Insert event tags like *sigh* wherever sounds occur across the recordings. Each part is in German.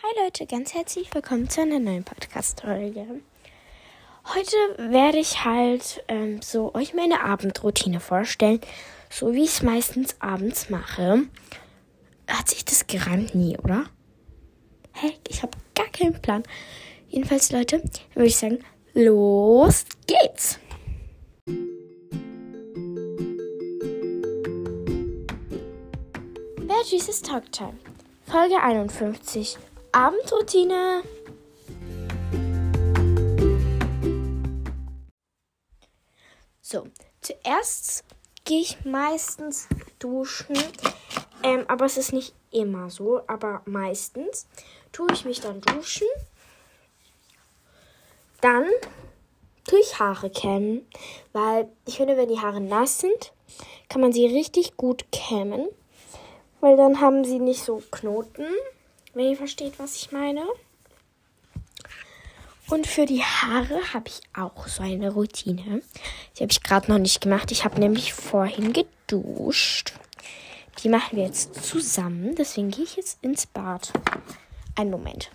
Hi Leute, ganz herzlich willkommen zu einer neuen Podcast-Folge. Heute werde ich halt ähm, so euch meine Abendroutine vorstellen, so wie ich es meistens abends mache. Hat sich das gerannt nie, oder? Hä? Ich habe gar keinen Plan. Jedenfalls, Leute, würde ich sagen, los geht's! Veggies Talk Time. Folge 51. Abendroutine. So, zuerst gehe ich meistens duschen. Ähm, aber es ist nicht immer so, aber meistens tue ich mich dann duschen. Dann tue ich Haare kämmen, weil ich finde, wenn die Haare nass sind, kann man sie richtig gut kämmen, weil dann haben sie nicht so Knoten wenn ihr versteht, was ich meine. Und für die Haare habe ich auch so eine Routine. Die habe ich gerade noch nicht gemacht. Ich habe nämlich vorhin geduscht. Die machen wir jetzt zusammen. Deswegen gehe ich jetzt ins Bad. Einen Moment.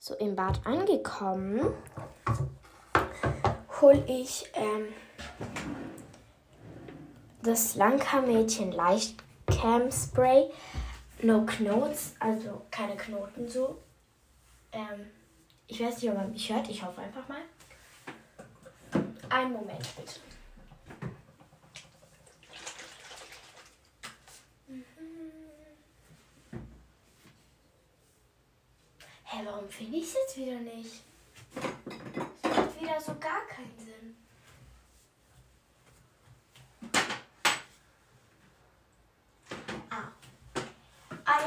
So, im Bad angekommen, hole ich ähm, das Langhaar-Mädchen Leichtcam Spray No Knotes, also keine Knoten so. Ähm, ich weiß nicht, ob man mich hört. Ich hoffe einfach mal. Einen Moment bitte. Mhm. Hä, hey, warum finde ich es jetzt wieder nicht? Es macht wieder so gar keinen Sinn.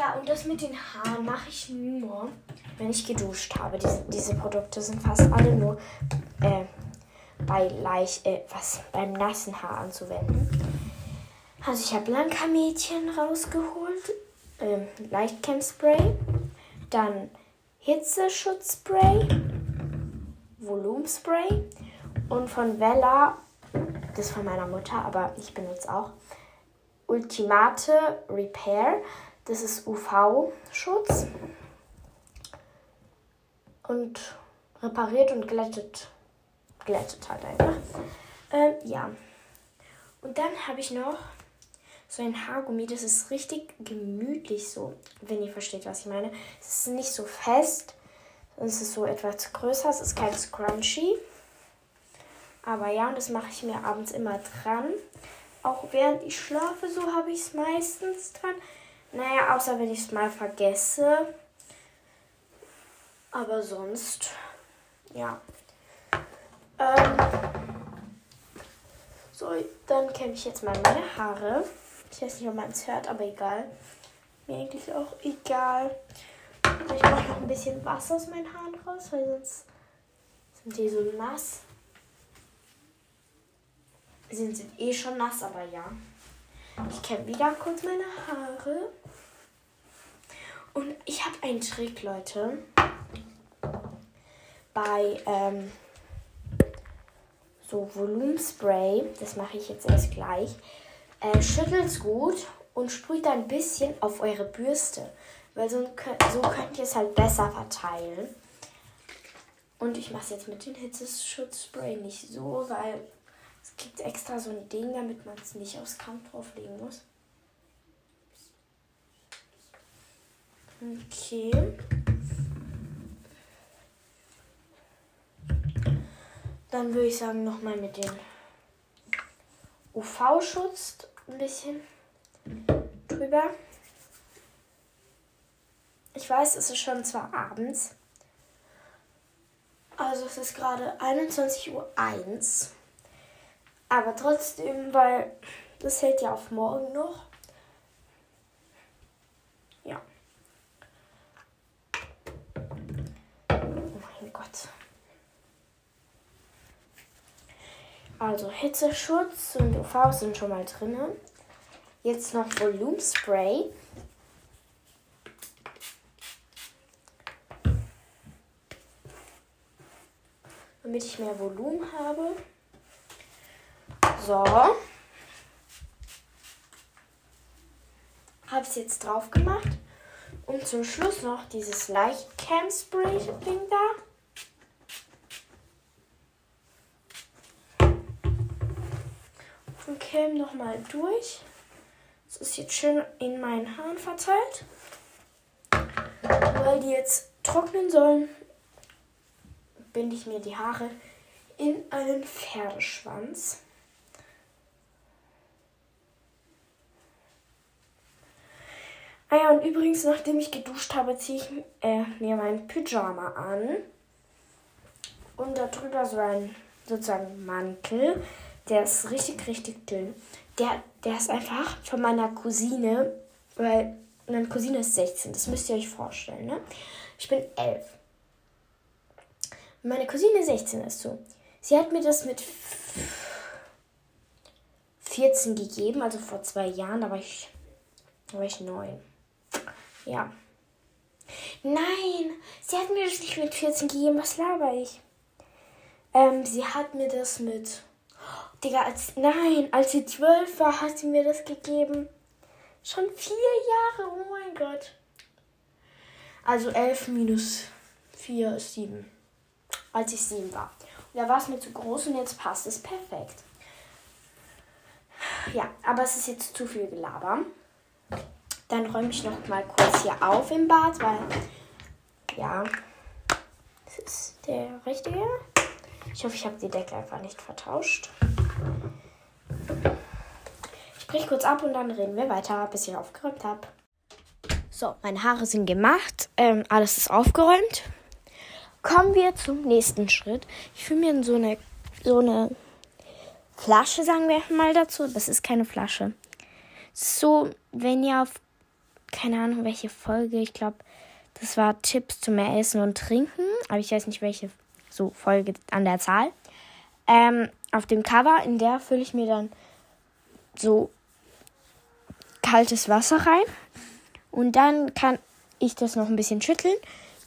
Ja, und das mit den Haaren mache ich nur, wenn ich geduscht habe. Diese, diese Produkte sind fast alle nur äh, bei leicht, äh, was, beim nassen Haar anzuwenden. Also ich habe Blanka-Mädchen rausgeholt, äh, Leichtcam-Spray, dann Hitzeschutzspray, Volumenspray und von Vella, das ist von meiner Mutter, aber ich benutze auch, Ultimate Repair. Das ist UV-Schutz und repariert und glättet. Glättet halt einfach. Ähm, ja. Und dann habe ich noch so ein Haargummi. Das ist richtig gemütlich so, wenn ihr versteht, was ich meine. Es ist nicht so fest. Es ist so etwas größer. Es ist kein Scrunchy. Aber ja, und das mache ich mir abends immer dran. Auch während ich schlafe, so habe ich es meistens dran. Naja, außer wenn ich es mal vergesse. Aber sonst, ja. Ähm, so, dann kämme ich jetzt mal meine Haare. Ich weiß nicht, ob man es hört, aber egal. Mir eigentlich auch egal. Ich mache noch ein bisschen Wasser aus meinen Haaren raus, weil sonst sind die so nass. Sie sind eh schon nass, aber ja. Ich kämme wieder kurz meine Haare. Einen Trick, Leute. Bei ähm, so Volumenspray, das mache ich jetzt erst gleich, äh, schüttelt es gut und sprüht ein bisschen auf eure Bürste. Weil so, so könnt ihr es halt besser verteilen. Und ich mache es jetzt mit dem Hitzeschutzspray nicht so, weil es gibt extra so ein Ding, damit man es nicht aufs Kampf drauflegen muss. Okay. Dann würde ich sagen, nochmal mit dem UV-Schutz ein bisschen drüber. Ich weiß, es ist schon zwar abends. Also es ist gerade 21.01 Uhr. Aber trotzdem, weil das hält ja auf morgen noch. Ja. Oh mein Gott. Also Hitzeschutz und UV sind schon mal drin. Jetzt noch Volumenspray. Damit ich mehr Volumen habe. So. Habe es jetzt drauf gemacht. Und zum Schluss noch dieses Lichtcam Spray Ding da. Und käme nochmal durch. Das ist jetzt schön in meinen Haaren verteilt. Weil die jetzt trocknen sollen, binde ich mir die Haare in einen Pferdeschwanz. Ah ja, und übrigens, nachdem ich geduscht habe, ziehe ich äh, mir meinen Pyjama an. Und darüber so ein sozusagen Mantel. Der ist richtig, richtig dünn. Der, der ist einfach von meiner Cousine, weil meine Cousine ist 16, das müsst ihr euch vorstellen, ne? Ich bin 11. Meine Cousine 16 ist so. Sie hat mir das mit 14 gegeben, also vor zwei Jahren, da war ich, da war ich 9. Ja. Nein, sie hat mir das nicht mit 14 gegeben, was laber ich? Ähm, sie hat mir das mit. Digga, als. Nein, als sie 12 war, hat sie mir das gegeben. Schon vier Jahre, oh mein Gott. Also 11 minus 4 ist 7. Als ich 7 war. Und da war es mir zu groß und jetzt passt es perfekt. Ja, aber es ist jetzt zu viel Gelaber. Dann räume ich noch mal kurz hier auf im Bad, weil ja, das ist der richtige. Ich hoffe, ich habe die Decke einfach nicht vertauscht. Ich breche kurz ab und dann reden wir weiter, bis ich aufgeräumt habe. So, meine Haare sind gemacht, ähm, alles ist aufgeräumt. Kommen wir zum nächsten Schritt. Ich fühle mir so eine, so eine Flasche, sagen wir mal dazu. Das ist keine Flasche. So, wenn ihr auf keine Ahnung, welche Folge. Ich glaube, das war Tipps zum mehr Essen und Trinken. Aber ich weiß nicht, welche so Folge an der Zahl. Ähm, auf dem Cover, in der fülle ich mir dann so kaltes Wasser rein. Und dann kann ich das noch ein bisschen schütteln.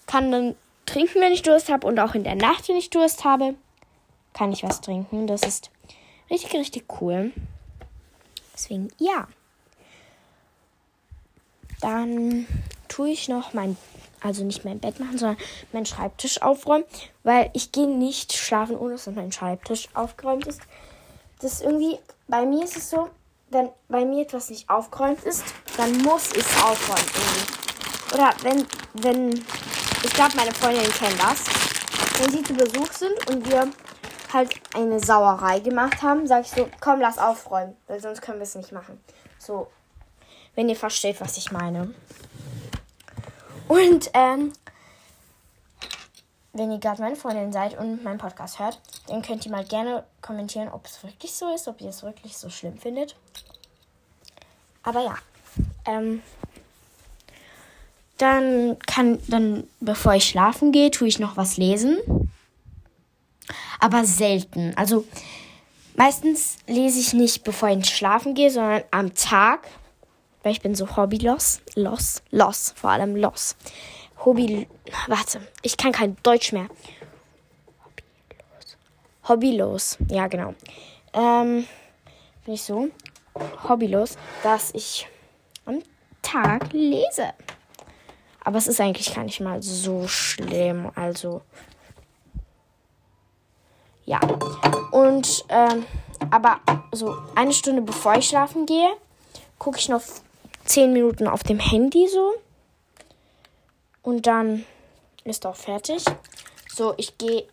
Kann dann trinken, wenn ich Durst habe. Und auch in der Nacht, wenn ich Durst habe, kann ich was trinken. Das ist richtig, richtig cool. Deswegen, ja. Dann tue ich noch mein, also nicht mein Bett machen, sondern meinen Schreibtisch aufräumen, weil ich gehe nicht schlafen, ohne dass mein Schreibtisch aufgeräumt ist. Das ist irgendwie, bei mir ist es so, wenn bei mir etwas nicht aufgeräumt ist, dann muss ich es aufräumen irgendwie. Oder wenn, wenn, ich glaube, meine Freundinnen kennen das. Wenn sie zu Besuch sind und wir halt eine Sauerei gemacht haben, sage ich so, komm, lass aufräumen, weil sonst können wir es nicht machen. So, wenn ihr versteht, was ich meine. Und ähm, wenn ihr gerade meine Freundin seid und meinen Podcast hört, dann könnt ihr mal gerne kommentieren, ob es wirklich so ist, ob ihr es wirklich so schlimm findet. Aber ja, ähm, dann kann, dann bevor ich schlafen gehe, tue ich noch was lesen. Aber selten. Also meistens lese ich nicht, bevor ich schlafen gehe, sondern am Tag weil ich bin so hobbylos. Los, los, vor allem los. Hobby, warte, ich kann kein Deutsch mehr. Hobbylos. Hobbylos, ja genau. Ähm, bin ich so hobbylos, dass ich am Tag lese. Aber es ist eigentlich gar nicht mal so schlimm. Also, ja. Und, ähm, aber so eine Stunde bevor ich schlafen gehe, gucke ich noch 10 Minuten auf dem Handy so. Und dann ist auch fertig. So, ich gehe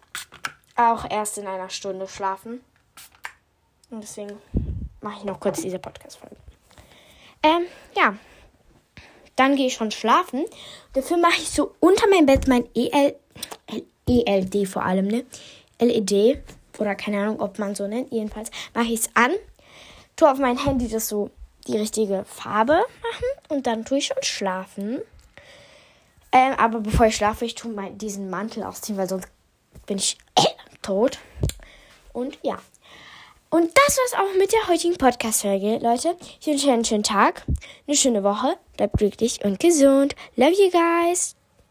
auch erst in einer Stunde schlafen. Und deswegen mache ich noch kurz diese Podcast-Folge. Ähm, ja. Dann gehe ich schon schlafen. Dafür mache ich so unter meinem Bett mein EL, ELD vor allem, ne? LED. Oder keine Ahnung, ob man so nennt. Jedenfalls mache ich es an. Tue auf mein Handy das so die richtige Farbe machen und dann tue ich schon schlafen. Ähm, aber bevor ich schlafe, ich tue mein, diesen Mantel ausziehen, weil sonst bin ich *coughs* tot. Und ja. Und das war's auch mit der heutigen Podcast-Folge, Leute. Ich wünsche euch einen schönen Tag, eine schöne Woche. Bleibt glücklich und gesund. Love you guys.